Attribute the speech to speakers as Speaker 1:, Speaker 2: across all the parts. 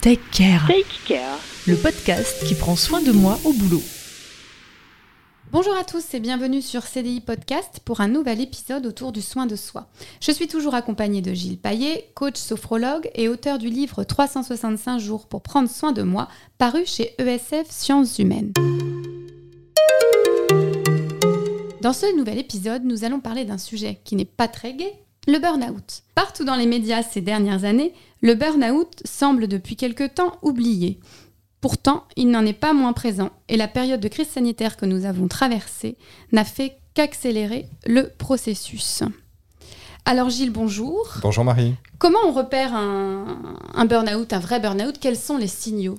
Speaker 1: Take Care,
Speaker 2: Take Care.
Speaker 1: le podcast qui prend soin de moi au boulot.
Speaker 3: Bonjour à tous et bienvenue sur CDI Podcast pour un nouvel épisode autour du soin de soi. Je suis toujours accompagnée de Gilles Paillet, coach sophrologue et auteur du livre 365 jours pour prendre soin de moi, paru chez ESF Sciences Humaines. Dans ce nouvel épisode, nous allons parler d'un sujet qui n'est pas très gai, le burn-out. Partout dans les médias ces dernières années, le burn-out semble depuis quelque temps oublié. Pourtant, il n'en est pas moins présent et la période de crise sanitaire que nous avons traversée n'a fait qu'accélérer le processus. Alors Gilles, bonjour.
Speaker 4: Bonjour Marie.
Speaker 3: Comment on repère un, un burn-out, un vrai burn-out? Quels sont les signaux?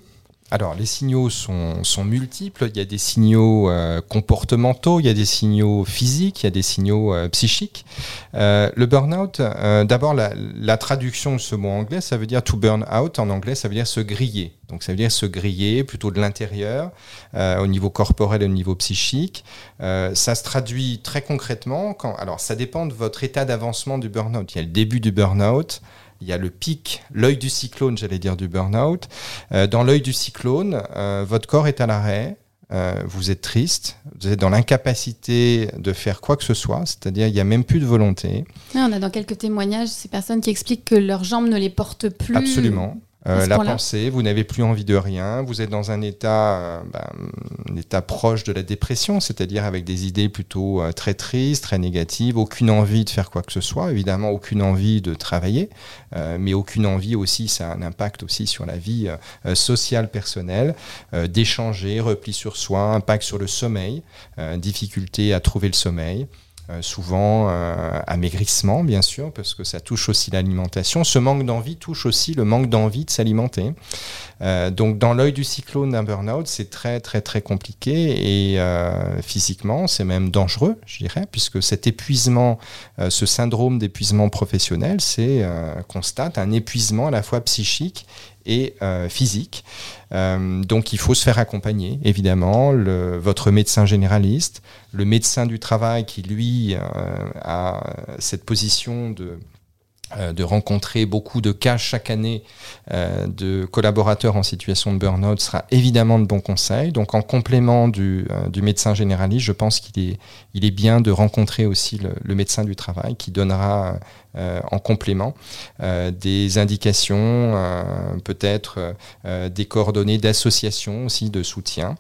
Speaker 4: Alors les signaux sont, multiples. Il y a des signaux euh, comportementaux, il y a des signaux physiques, il y a des signaux euh, psychiques. Euh, le burn-out, d'abord la, traduction de ce mot anglais, ça veut dire to burn out. En anglais, ça veut dire se griller. Donc ça veut dire se griller plutôt de l'intérieur, au niveau corporel et au niveau psychique. Ça se traduit très concrètement quand. Alors ça dépend de votre état d'avancement du burn-out. Il y a le début du burn-out. Il y a le pic, l'œil du cyclone, j'allais dire, du burn-out. Euh, dans l'œil du cyclone, euh, votre corps est à l'arrêt, euh, vous êtes triste, vous êtes dans l'incapacité de faire quoi que ce soit, c'est-à-dire il n'y a même plus de volonté.
Speaker 3: On a dans quelques témoignages ces personnes qui expliquent que leurs jambes ne les portent plus.
Speaker 4: Absolument. Euh, la pensée, vous n'avez plus envie de rien, vous êtes dans un état, euh, ben, un état proche de la dépression, c'est-à-dire avec des idées plutôt euh, très tristes, très négatives, aucune envie de faire quoi que ce soit, évidemment aucune envie de travailler, mais aucune envie aussi, ça a un impact aussi sur la vie sociale personnelle, d'échanger, repli sur soi, impact sur le sommeil, difficulté à trouver le sommeil. Euh, souvent euh, amaigrissement, bien sûr, parce que ça touche aussi l'alimentation. Ce manque d'envie touche aussi le manque d'envie de s'alimenter. Euh, donc, dans l'œil du cyclone d'un burn-out, c'est très, très, très compliqué et physiquement, c'est même dangereux, je dirais, puisque cet épuisement, ce syndrome d'épuisement professionnel, c'est constate un épuisement à la fois psychique et euh, physique. Euh, donc il faut se faire accompagner, évidemment, votre médecin généraliste, le médecin du travail qui, lui, euh, a cette position de, de rencontrer beaucoup de cas chaque année de collaborateurs en situation de burn-out sera évidemment de bons conseils. Donc en complément du, du médecin généraliste, je pense qu'il est, il est bien de rencontrer aussi le, médecin du travail qui donnera en complément euh, des indications, euh, peut-être euh, des coordonnées d'associations aussi de soutien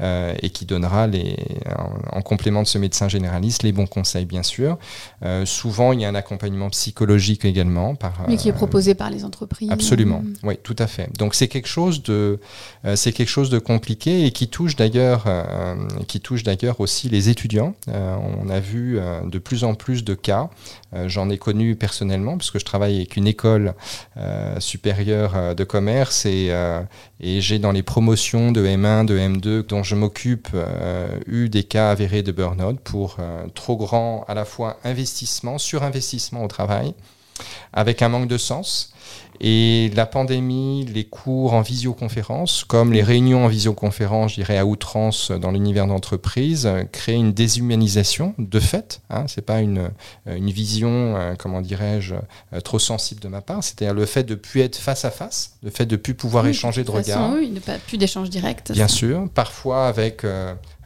Speaker 4: euh, et qui donnera les, en, en complément de ce médecin généraliste les bons conseils bien sûr. Euh, souvent il y a un accompagnement psychologique également par
Speaker 3: Mais qui est
Speaker 4: euh,
Speaker 3: proposé par les entreprises.
Speaker 4: Absolument, oui, tout à fait. Donc c'est quelque chose de, euh, c'est quelque chose de compliqué et qui touche d'ailleurs, euh, qui touche d'ailleurs aussi les étudiants. Euh, on a vu euh, de plus en plus de cas. Euh, J'en ai connu personnellement puisque je travaille avec une école euh, supérieure euh, de commerce et, euh, et j'ai dans les promotions de M1, de M2 dont je m'occupe eu des cas avérés de burn-out pour trop grand à la fois investissement, surinvestissement au travail avec un manque de sens. Et la pandémie, les cours en visioconférence, comme les réunions en visioconférence, je dirais à outrance dans l'univers d'entreprise, créent une déshumanisation de fait. Hein, c'est pas une, une vision, euh, comment dirais-je, euh, trop sensible de ma part. C'est-à-dire le fait de plus être face à face, le fait de plus pouvoir
Speaker 3: Oui,
Speaker 4: échanger de,
Speaker 3: façon,
Speaker 4: regard.
Speaker 3: Oui, ne pas, plus d'échanges directs.
Speaker 4: Bien
Speaker 3: ça.
Speaker 4: sûr, parfois avec,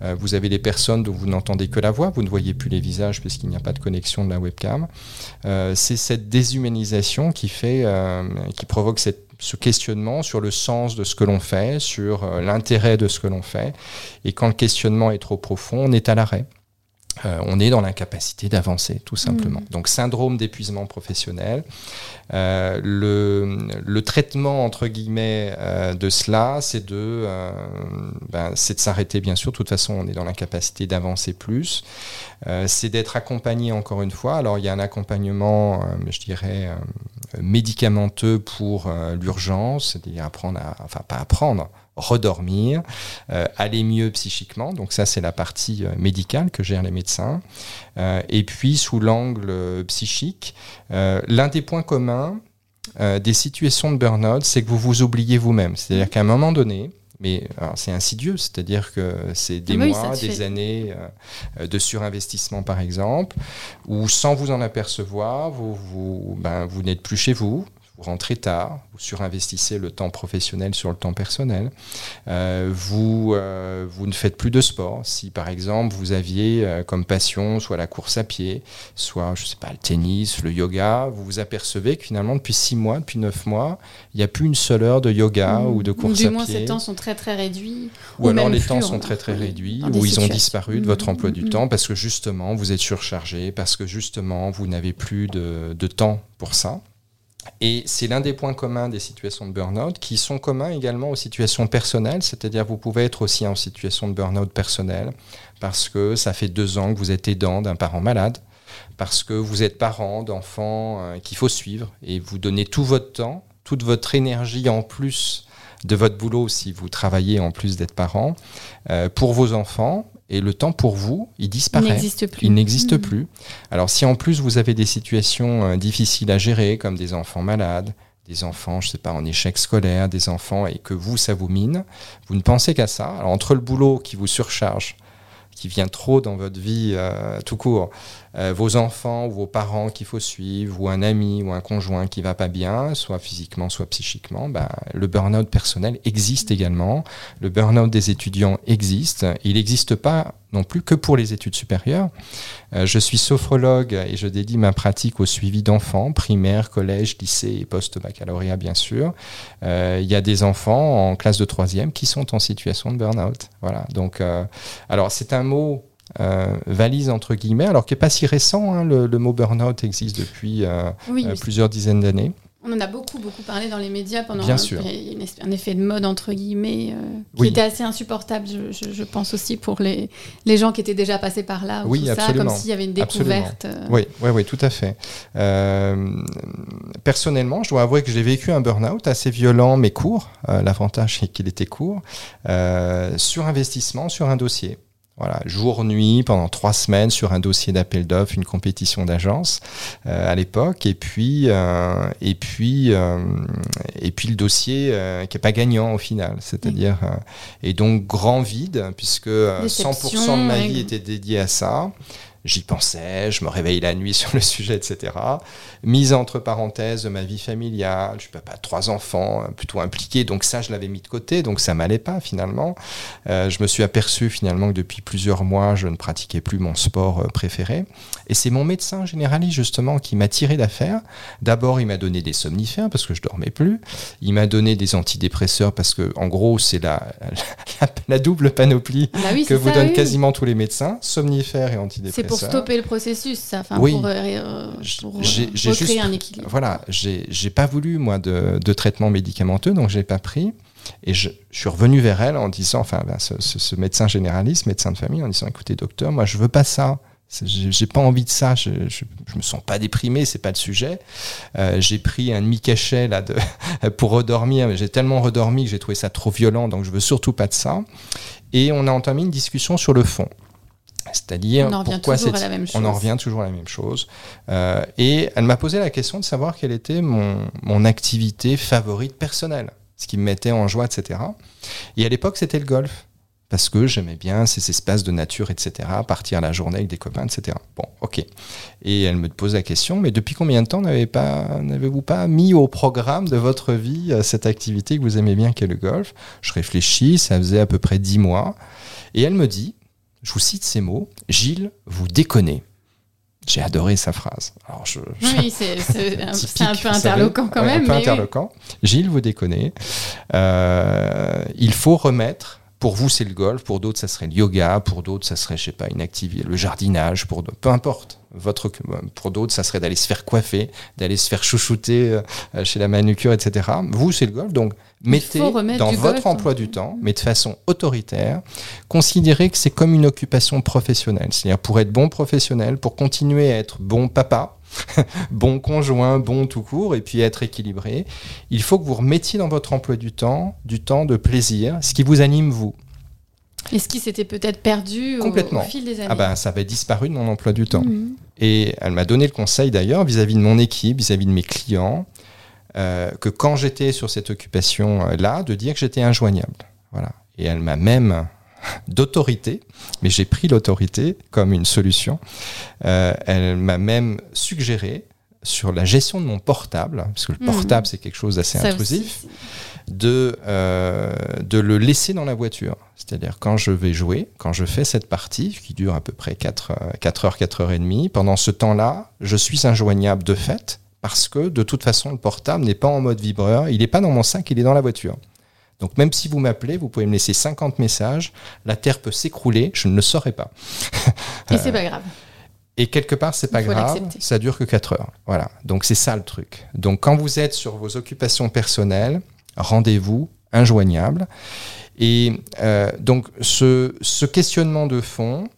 Speaker 4: euh, vous avez des personnes dont vous n'entendez que la voix, vous ne voyez plus les visages puisqu'il n'y a pas de connexion de la webcam. Euh, c'est cette déshumanisation qui fait, euh, qui provoque cette- ce questionnement sur le sens de ce que l'on fait, sur euh, l'intérêt de ce que l'on fait. Et quand le questionnement est trop profond, on est à l'arrêt. Euh, on est dans l'incapacité d'avancer, tout simplement. Donc, syndrome d'épuisement professionnel. Euh, le, le traitement, entre guillemets, euh, de cela, c'est de, euh, ben, c'est de s'arrêter, bien sûr. De toute façon, on est dans l'incapacité d'avancer plus. Euh, c'est d'être accompagné, encore une fois. Alors, il y a un accompagnement, euh, je dirais, euh, médicamenteux pour euh, l'urgence, c'est-à-dire apprendre à, enfin, pas apprendre, redormir, euh, aller mieux psychiquement. Donc ça, c'est la partie euh, médicale que gèrent les médecins. Et puis, sous l'angle psychique, l'un des points communs des situations de burn-out, c'est que vous vous oubliez vous-même. C'est-à-dire qu'à un moment donné, mais c'est insidieux, c'est-à-dire que c'est des
Speaker 3: Ah oui,
Speaker 4: mois, des
Speaker 3: fait-
Speaker 4: années euh, de surinvestissement, par exemple, où sans vous en apercevoir, vous, vous, ben, vous n'êtes plus chez vous, vous rentrez tard, vous surinvestissez le temps professionnel sur le temps personnel, euh, vous, euh, vous ne faites plus de sport. Si par exemple vous aviez euh, comme passion soit la course à pied, soit je sais pas le tennis, le yoga, vous vous apercevez que finalement depuis six mois, depuis neuf mois, il n'y a plus une seule heure de yoga
Speaker 3: Mmh.
Speaker 4: ou de course
Speaker 3: Ou du
Speaker 4: à
Speaker 3: moins,
Speaker 4: pied.
Speaker 3: ces temps sont très très réduits.
Speaker 4: Ou, alors
Speaker 3: même
Speaker 4: les temps
Speaker 3: on
Speaker 4: sont très très réduits, ou ils ont disparu de votre
Speaker 3: Mhm,
Speaker 4: emploi du
Speaker 3: mhm.
Speaker 4: temps parce que justement vous êtes surchargé, parce que justement vous n'avez plus de, de temps pour ça. Et c'est l'un des points communs des situations de burn-out qui sont communs également aux situations personnelles, c'est-à-dire vous pouvez être aussi en situation de burn-out personnel parce que ça fait deux ans que vous êtes aidant d'un parent malade, parce que vous êtes parent d'enfants euh, qu'il faut suivre et vous donnez tout votre temps, toute votre énergie en plus de votre boulot si vous travaillez en plus d'être parent euh, pour vos enfants et le temps pour vous, il
Speaker 3: Il
Speaker 4: disparaît.
Speaker 3: n'existe plus.
Speaker 4: Il n'existe
Speaker 3: Mhm.
Speaker 4: plus. Alors si en plus vous avez des situations euh, difficiles à gérer, comme des enfants malades, des enfants, je sais pas, en échec scolaire, des enfants, et que vous, ça vous mine, vous ne pensez qu'à ça. Alors entre le boulot qui vous surcharge, qui vient trop dans votre vie euh, tout court, euh, vos enfants ou vos parents qu'il faut suivre, ou un ami ou un conjoint qui va pas bien, soit physiquement, soit psychiquement, bah, le burn-out personnel existe également. Le burn-out des étudiants existe. Il n'existe pas non plus que pour les études supérieures. Euh, je suis sophrologue et je dédie ma pratique au suivi d'enfants, primaire, collège, lycée et post-baccalauréat bien sûr. Euh, Il y a des enfants en classe de troisième qui sont en situation de burn-out. Voilà. Donc, alors c'est un mot euh, valise entre guillemets, alors qui n'est pas si récent. hein, le, le mot burn-out existe depuis euh,
Speaker 3: Oui,
Speaker 4: euh, plusieurs dizaines d'années.
Speaker 3: on en a beaucoup, beaucoup parlé dans les médias pendant
Speaker 4: Bien
Speaker 3: un,
Speaker 4: sûr.
Speaker 3: un effet de mode, entre guillemets, qui
Speaker 4: Oui.
Speaker 3: était assez insupportable, je, je- je pense aussi, pour les, les gens qui étaient déjà passés par là. ou
Speaker 4: Oui,
Speaker 3: tout ça, comme s'il y avait une découverte.
Speaker 4: Oui, oui, oui, tout à fait. Personnellement, je dois avouer que j'ai vécu un burn-out assez violent, mais court. L'avantage, c'est qu'il était court. Sur investissement, sur un dossier. Voilà, jour, nuit, pendant trois semaines sur un dossier d'appel d'offres, une compétition d'agence euh, à l'époque, et puis euh, et puis euh, et puis le dossier euh, qui est pas gagnant au final, c'est-à-dire euh, et donc grand vide puisque euh, 100% de ma vie était dédiée à ça. J'y pensais, je me réveille la nuit sur le sujet, etc. Mise entre parenthèses de ma vie familiale, je suis papa de trois enfants, euh, plutôt impliqué, donc ça je l'avais mis de côté, donc ça m'allait pas finalement. Euh, je me suis aperçu finalement que depuis plusieurs mois, je ne pratiquais plus mon sport euh, préféré. Et c'est mon médecin généraliste justement qui m'a tiré d'affaire. D'abord, il m'a donné des somnifères parce que je dormais plus. Il m'a donné des antidépresseurs parce que en gros, c'est la, la, la double panoplie
Speaker 3: Ah bah oui,
Speaker 4: que vous
Speaker 3: ça,
Speaker 4: donnent
Speaker 3: oui.
Speaker 4: quasiment tous les médecins, somnifères et antidépresseurs.
Speaker 3: Pour stopper le processus, ça, enfin,
Speaker 4: Oui.
Speaker 3: pour, euh, euh, pour, euh,
Speaker 4: J'ai- j'ai
Speaker 3: recréer
Speaker 4: juste-
Speaker 3: un équilibre.
Speaker 4: Voilà, j'ai j'ai pas voulu moi de, de traitement médicamenteux, donc j'ai pas pris. Et je, je suis revenu vers elle en disant, enfin, ben, ce, ce- ce médecin généraliste, médecin de famille, en disant, écoutez, docteur, moi, je veux pas ça. C'est- J'ai j'ai pas envie de ça. Je, je, je me sens pas déprimé, c'est pas le sujet. Euh, j'ai pris un demi cachet là de, pour redormir, mais j'ai tellement redormi que j'ai trouvé ça trop violent, donc je veux surtout pas de ça. Et on a entamé une discussion sur le fond. C'est-à-dire
Speaker 3: On en revient
Speaker 4: pourquoi
Speaker 3: toujours
Speaker 4: cette-
Speaker 3: à la même chose.
Speaker 4: on en revient toujours à la même chose. Euh, et elle m'a posé la question de savoir quelle était mon, mon activité favorite personnelle, ce qui me mettait en joie, etc. Et à l'époque, c'était le golf. Parce que j'aimais bien ces espaces de nature, etc., partir la journée avec des copains, etc. Bon, ok. Et elle me pose la question, mais depuis combien de temps pas- n'avez-vous pas mis au programme de votre vie euh, cette activité que vous aimez bien, qu'est le golf? Je réfléchis, ça faisait à peu près dix mois. Et elle me dit, je vous cite ces mots, Gilles, vous déconnez. J'ai adoré sa phrase. Alors je,
Speaker 3: Oui, c'est un, peu
Speaker 4: savez.
Speaker 3: interloquant quand même.
Speaker 4: Un peu
Speaker 3: mais oui.
Speaker 4: interloquant. Gilles, vous déconnez. Euh, il faut remettre. Pour vous, c'est le golf. Pour d'autres, ça serait le yoga. Pour d'autres, ça serait, je sais pas, une activité, le jardinage. Pour peu importe. Votre, pour d'autres, ça serait d'aller se faire coiffer, d'aller se faire chouchouter euh, chez la manucure, etc. Vous, c'est le golf. Donc, mettez dans votre
Speaker 3: golf,
Speaker 4: emploi
Speaker 3: hein.
Speaker 4: du temps, mais de façon autoritaire, considérez que c'est comme une occupation professionnelle. C'est-à-dire pour être bon professionnel, pour continuer à être bon papa, bon conjoint, bon tout court, et puis être équilibré, il faut que vous remettiez dans votre emploi du temps du temps de plaisir, ce qui vous anime vous.
Speaker 3: Et ce qui s'était peut-être perdu au-
Speaker 4: Complètement.
Speaker 3: au, fil des années.
Speaker 4: Ah ben, ça avait disparu de mon emploi du temps.
Speaker 3: Mhm.
Speaker 4: Et elle m'a donné le conseil d'ailleurs vis-à-vis de mon équipe, vis-à-vis de mes clients, euh, que quand j'étais sur cette occupation-là, de dire que j'étais injoignable. Voilà. Et elle m'a même d'autorité, mais j'ai pris l'autorité comme une solution. Euh, elle m'a même suggéré sur la gestion de mon portable, parce que le
Speaker 3: Mhm.
Speaker 4: portable c'est quelque chose d'assez intrusif,
Speaker 3: aussi,
Speaker 4: de, euh, de le laisser dans la voiture. C'est-à-dire quand je vais jouer, quand je fais cette partie, qui dure à peu près 4, euh, 4 heures, 4 heures et demie, pendant ce temps-là, je suis injoignable de fait, parce que de toute façon, le portable n'est pas en mode vibreur, il n'est pas dans mon sac, il est dans la voiture. Donc même si vous m'appelez, vous pouvez me laisser 50 messages, la Terre peut s'écrouler, je ne le saurais pas.
Speaker 3: Et c'est pas grave.
Speaker 4: Et quelque part, c'est pas grave, ça dure que 4 heures. Voilà. Donc c'est ça le truc. Donc quand vous êtes sur vos occupations personnelles, rendez-vous injoignable. Et euh, donc ce, ce questionnement de fond,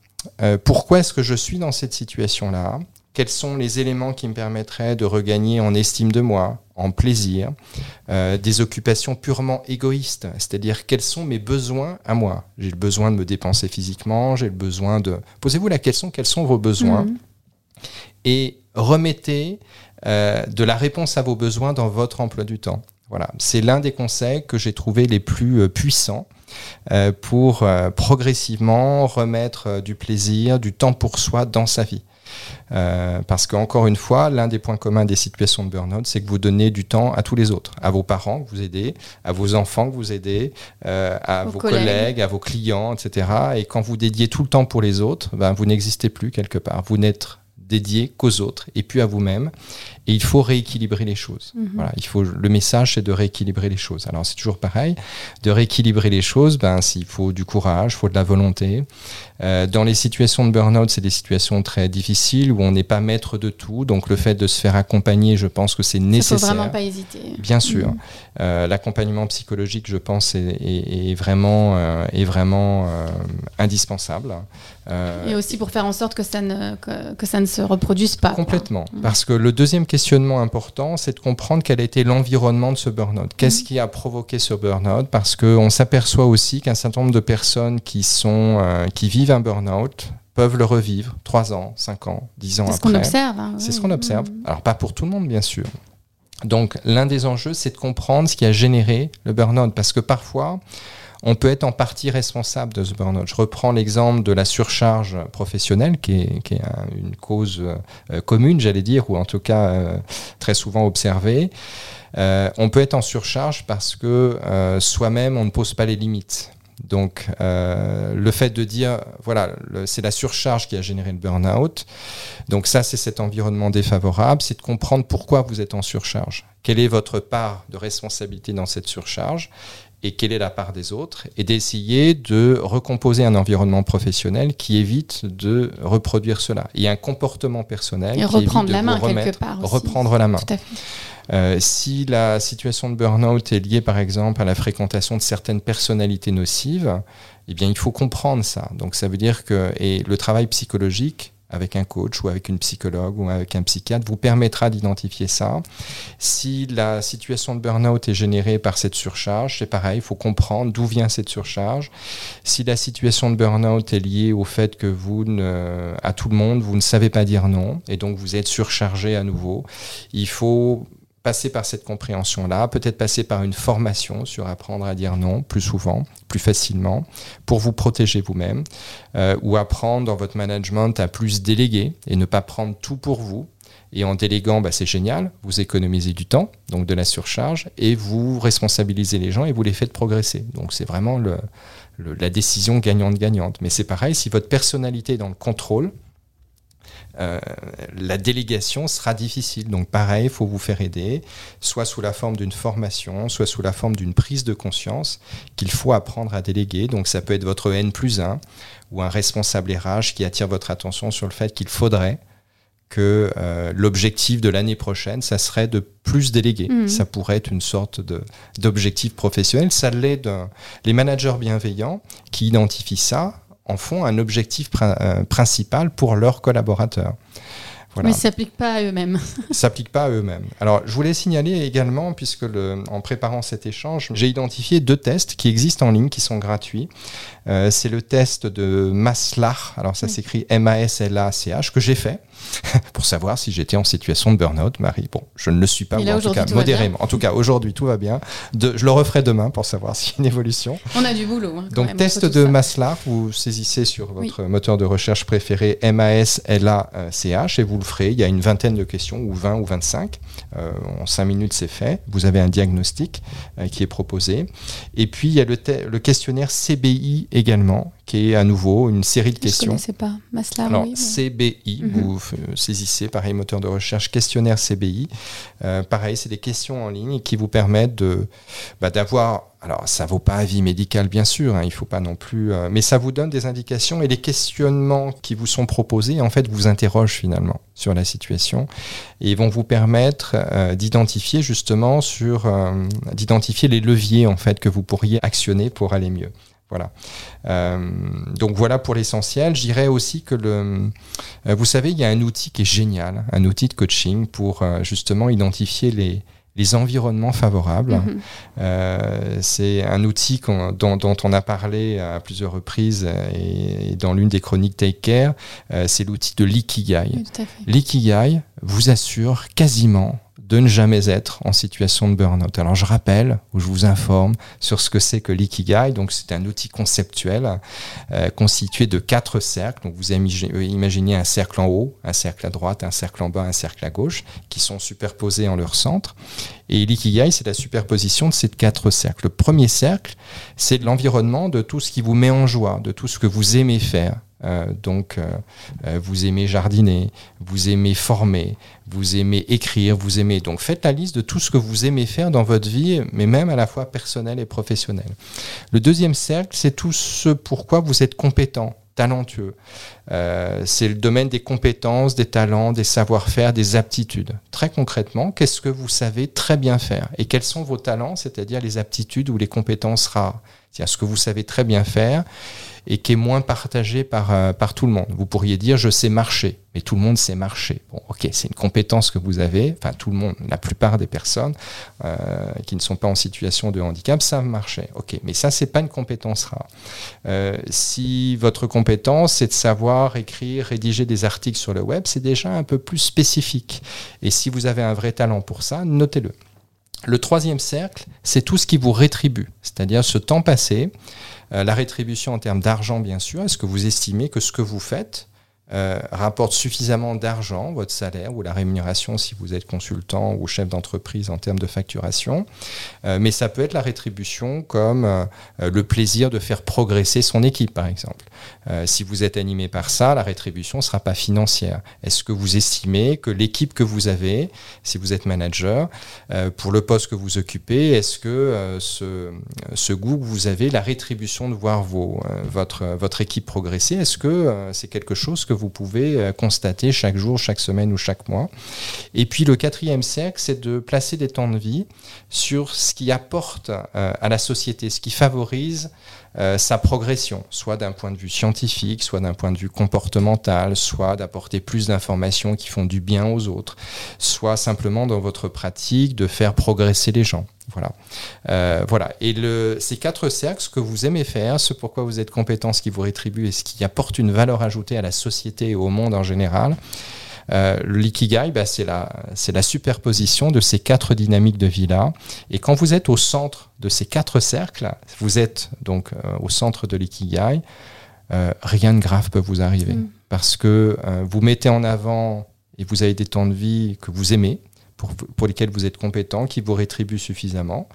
Speaker 4: euh, pourquoi est-ce que je suis dans cette situation-là? Quels sont les éléments qui me permettraient de regagner en estime de moi, en plaisir, euh, des occupations purement égoïstes, c'est-à-dire quels sont mes besoins à moi J'ai le besoin de me dépenser physiquement, j'ai le besoin de... Posez-vous la question, quels sont vos besoins
Speaker 3: Mhm.
Speaker 4: et remettez euh, de la réponse à vos besoins dans votre emploi du temps. Voilà, c'est l'un des conseils que j'ai trouvé les plus euh, puissants euh, pour progressivement remettre du plaisir, du temps pour soi dans sa vie. Euh, parce qu'encore une fois, l'un des points communs des situations de burn-out, c'est que vous donnez du temps à tous les autres, à vos parents que vous aidez, à vos enfants que vous aidez, euh, à
Speaker 3: Vos
Speaker 4: vos
Speaker 3: collègues.
Speaker 4: collègues. à vos clients, etc. Et quand vous dédiez tout le temps pour les autres, ben, vous n'existez plus quelque part. Vous n'êtes dédié qu'aux autres et puis à vous-même. Et il faut rééquilibrer les choses.
Speaker 3: Mhm.
Speaker 4: Voilà, il faut, le message, c'est de rééquilibrer les choses. Alors, c'est toujours pareil. De rééquilibrer les choses, ben, s'il faut du courage, il faut de la volonté. Euh, dans les situations de burn-out, c'est des situations très difficiles où on n'est pas maître de tout. Donc, le fait de se faire accompagner, je pense que c'est
Speaker 3: Il faut
Speaker 4: nécessaire.
Speaker 3: vraiment pas hésiter.
Speaker 4: Bien sûr.
Speaker 3: Mhm.
Speaker 4: Euh, L'accompagnement psychologique, je pense, est, est- est vraiment, euh, est vraiment euh, indispensable. Euh,
Speaker 3: Et aussi pour faire en sorte que ça ne, que, que ça ne se reproduise pas.
Speaker 4: Complètement.
Speaker 3: Mm.
Speaker 4: Parce que le deuxième questionnement important, c'est de comprendre quel a été l'environnement de ce burn-out. Qu'est-ce
Speaker 3: Mm.
Speaker 4: qui a provoqué ce burn-out? Parce qu'on s'aperçoit aussi qu'un certain nombre de personnes qui, sont, euh, qui vivent un burn-out peuvent le revivre 3 ans, 5 ans, 10 ans
Speaker 3: C'est ce
Speaker 4: après.
Speaker 3: qu'on observe. hein,
Speaker 4: C'est ce qu'on observe.
Speaker 3: Mhm.
Speaker 4: Alors pas pour tout le monde, bien sûr. Donc l'un des enjeux, c'est de comprendre ce qui a généré le burn-out, parce que parfois, on peut être en partie responsable de ce burn-out. Je reprends l'exemple de la surcharge professionnelle, qui est, une cause euh, commune, j'allais dire, ou en tout cas euh, très souvent observée. Euh, on peut être en surcharge parce que euh, soi-même, on ne pose pas les limites. Donc, euh, le fait de dire, voilà, c'est la surcharge qui a généré le burn-out. Donc ça, c'est cet environnement défavorable, c'est de comprendre pourquoi vous êtes en surcharge. Quelle est votre part de responsabilité dans cette surcharge? Et quelle est la part des autres et d'essayer de recomposer un environnement professionnel qui évite de reproduire cela. Et un comportement personnel
Speaker 3: Et
Speaker 4: qui
Speaker 3: reprendre
Speaker 4: évite de
Speaker 3: la main
Speaker 4: vous
Speaker 3: quelque
Speaker 4: remettre,
Speaker 3: part aussi.
Speaker 4: reprendre la main.
Speaker 3: Tout à fait.
Speaker 4: Euh, si la situation de burn-out est liée par exemple à la fréquentation de certaines personnalités nocives, eh bien il faut comprendre ça. Donc ça veut dire que et le travail psychologique avec un coach ou avec une psychologue ou avec un psychiatre vous permettra d'identifier ça. Si la situation de burn-out est générée par cette surcharge, c'est pareil, il faut comprendre d'où vient cette surcharge. Si la situation de burn-out est liée au fait que vous, ne, à tout le monde, vous ne savez pas dire non et donc vous êtes surchargé à nouveau, il faut passer par cette compréhension-là, peut-être passer par une formation sur apprendre à dire non plus souvent, plus facilement, pour vous protéger vous-même, euh, ou apprendre dans votre management à plus déléguer et ne pas prendre tout pour vous. Et en déléguant, bah, c'est génial, vous économisez du temps, donc de la surcharge, et vous responsabilisez les gens et vous les faites progresser. Donc c'est vraiment la décision gagnante-gagnante. Mais c'est pareil, si votre personnalité est dans le contrôle, euh, la délégation sera difficile. Donc pareil, il faut vous faire aider, soit sous la forme d'une formation, soit sous la forme d'une prise de conscience qu'il faut apprendre à déléguer. Donc ça peut être votre N plus 1 ou un responsable RH qui attire votre attention sur le fait qu'il faudrait que euh, l'objectif de l'année prochaine, ça serait de plus déléguer.
Speaker 3: Mhm.
Speaker 4: Ça pourrait être une sorte d'objectif professionnel. Ça l'est Les managers bienveillants qui identifient ça en font un objectif euh, principal pour leurs collaborateurs. Voilà
Speaker 3: Mais ça s'applique pas à eux-mêmes.
Speaker 4: s'applique pas à eux-mêmes. Alors, je voulais signaler également, puisque le, en préparant cet échange, j'ai identifié deux tests qui existent en ligne, qui sont gratuits. Euh, c'est le test de Maslach, alors ça
Speaker 3: Oui.
Speaker 4: s'écrit M-A-S-L-A-C-H, que j'ai fait pour savoir si j'étais en situation de burn-out, Marie. Bon, je ne le suis pas,
Speaker 3: là,
Speaker 4: en tout cas,
Speaker 3: tout
Speaker 4: modérément. En tout cas, aujourd'hui, tout va bien. De- je le referai demain pour savoir s'il y a une évolution.
Speaker 3: On a du boulot. hein,
Speaker 4: Donc,
Speaker 3: même,
Speaker 4: test de
Speaker 3: ça.
Speaker 4: Maslach, vous saisissez sur votre moteur de recherche préféré M-A-S-L-A-C-H et vous le Il y a une vingtaine de questions, ou 20 ou 25. en 5 minutes, c'est fait. Vous avez un diagnostic qui est proposé. Et puis, il y a le questionnaire CBI également, qui est à nouveau une série de questions.
Speaker 3: Je ne pas. Masla,
Speaker 4: Alors, CBI, mhm. vous saisissez, pareil, moteur de recherche, questionnaire CBI. pareil, c'est des questions en ligne qui vous permettent de, bah, d'avoir alors, ça vaut pas avis médical, bien sûr, hein, il faut pas non plus, euh, mais ça vous donne des indications et les questionnements qui vous sont proposés, en fait, vous interrogent finalement sur la situation et vont vous permettre euh, d'identifier justement sur, euh, d'identifier les leviers en fait que vous pourriez actionner pour aller mieux. Voilà. donc voilà pour l'essentiel. Je dirais aussi que le, vous savez, il y a un outil qui est génial, un outil de coaching pour justement identifier les, les environnements favorables. Mhm. Euh, c'est un outil dont, on a parlé à plusieurs reprises et, dans l'une des chroniques Take Care, euh, c'est l'outil de l'ikigai. l'ikigai vous assure quasiment de ne jamais être en situation de burn-out. Alors je rappelle ou je vous informe sur ce que c'est que l'ikigai. Donc c'est un outil conceptuel euh, constitué de quatre cercles. Donc vous imaginez un cercle en haut, un cercle à droite, un cercle en bas, un cercle à gauche, qui sont superposés en leur centre. Et l'ikigai, c'est la superposition de ces quatre cercles. Le premier cercle, c'est l'environnement, de tout ce qui vous met en joie, de tout ce que vous aimez faire. Euh, donc, euh, euh, vous aimez jardiner, vous aimez former, vous aimez écrire, vous aimez. Donc, faites la liste de tout ce que vous aimez faire dans votre vie, mais même à la fois personnelle et professionnelle. Le deuxième cercle, c'est tout ce pourquoi vous êtes compétent, talentueux. c'est le domaine des compétences, des talents, des savoir-faire, des aptitudes. Très concrètement, qu'est-ce que vous savez très bien faire Et quels sont vos talents, c'est-à-dire les aptitudes ou les compétences rares? C'est-à-dire ce que vous savez très bien faire et qui est moins partagé par, euh, par tout le monde. Vous pourriez dire je sais marcher, mais tout le monde sait marcher. Bon, ok, c'est une compétence que vous avez, enfin tout le monde, la plupart des personnes euh, qui ne sont pas en situation de handicap savent marcher. Ok, mais ça, c'est pas une compétence rare. Euh, si votre compétence, c'est de savoir écrire, rédiger des articles sur le web, c'est déjà un peu plus spécifique. Et si vous avez un vrai talent pour ça, notez-le. Le troisième cercle, c'est tout ce qui vous rétribue, c'est-à-dire ce temps passé la rétribution en termes d'argent, bien sûr. Est-ce que vous estimez que ce que vous faites euh, rapporte suffisamment d'argent, votre salaire ou la rémunération si vous êtes consultant ou chef d'entreprise en termes de facturation. Euh, mais ça peut être la rétribution comme euh, le plaisir de faire progresser son équipe, par exemple. si vous êtes animé par ça, la rétribution ne sera pas financière. Est-ce que vous estimez que l'équipe que vous avez, si vous êtes manager, pour le poste que vous occupez, est-ce que ce, ce, goût que vous avez, la rétribution de voir vos, votre, votre équipe progresser, est-ce que c'est quelque chose que vous pouvez euh, constater chaque jour, chaque semaine ou chaque mois. Et puis le quatrième cercle, c'est de placer des temps de vie sur ce qui apporte euh, à la société, ce qui favorise euh, sa progression, soit d'un point de vue scientifique, soit d'un point de vue comportemental, soit d'apporter plus d'informations qui font du bien aux autres, soit simplement dans votre pratique de faire progresser les gens. Voilà. Euh, voilà. Et ces quatre cercles, ce que vous aimez faire, ce pourquoi vous êtes compétent, ce qui vous rétribue et ce qui apporte une valeur ajoutée à la société et au monde en général, euh, l'ikigai, bah, c'est la, la superposition de ces quatre dynamiques de vie-là. Et quand vous êtes au centre de ces quatre cercles, vous êtes donc euh, au centre de l'ikigai, euh, rien de grave peut vous arriver. Mm. Parce que vous mettez en avant et vous avez des temps de vie que vous aimez, pour, pour lesquels vous êtes compétent, qui vous rétribuent suffisamment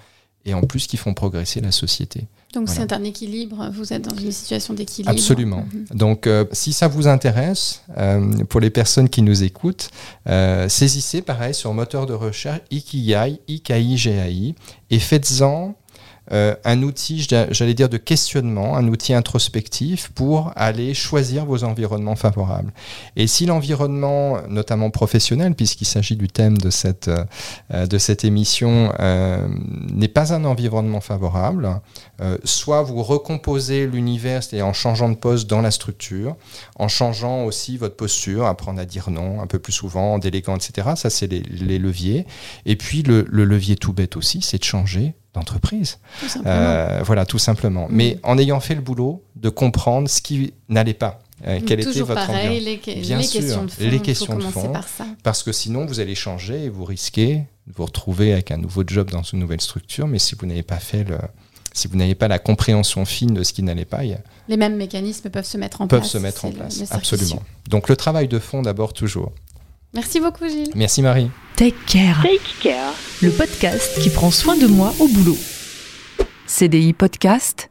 Speaker 4: et en plus qui font progresser la société.
Speaker 3: Donc c'est un équilibre, vous êtes dans une situation d'équilibre.
Speaker 4: Absolument. Mhm. Donc euh, si ça vous intéresse, euh, pour les personnes qui nous écoutent, euh, saisissez pareil sur moteur de recherche Ikigai, IKI, et faites-en euh, un outil, j'allais dire, de questionnement, un outil introspectif pour aller choisir vos environnements favorables. Et si l'environnement, notamment professionnel, puisqu'il s'agit du thème de cette, euh, de cette émission, euh, n'est pas un environnement favorable, soit vous recomposez l'univers, en changeant de poste dans la structure, en changeant aussi votre posture, apprendre à dire non un peu plus souvent, en déléguant, etc. Ça, c'est les, leviers. Et puis le, le levier tout bête aussi, c'est de changer d'entreprise. Euh, voilà, tout simplement. Mm. Mais en ayant fait le boulot de comprendre ce qui n'allait pas.
Speaker 3: Euh, quelle était votre pareil, les, Bien les questions de fond.
Speaker 4: Les questions de fond. Parce que sinon, vous allez changer et vous risquez de vous retrouver avec un nouveau job dans une nouvelle structure. Mais si vous n'avez pas fait le, si vous n'avez pas la compréhension fine de ce qui n'allait pas,
Speaker 3: les mêmes mécanismes peuvent se mettre en
Speaker 4: peuvent
Speaker 3: place.
Speaker 4: Peuvent se mettre en place, absolument. Donc le travail de fond d'abord toujours.
Speaker 3: Merci beaucoup Gilles.
Speaker 4: Merci Marie.
Speaker 1: Take care,
Speaker 2: Take care.
Speaker 1: le podcast qui prend soin de moi au boulot.
Speaker 5: CDI Podcast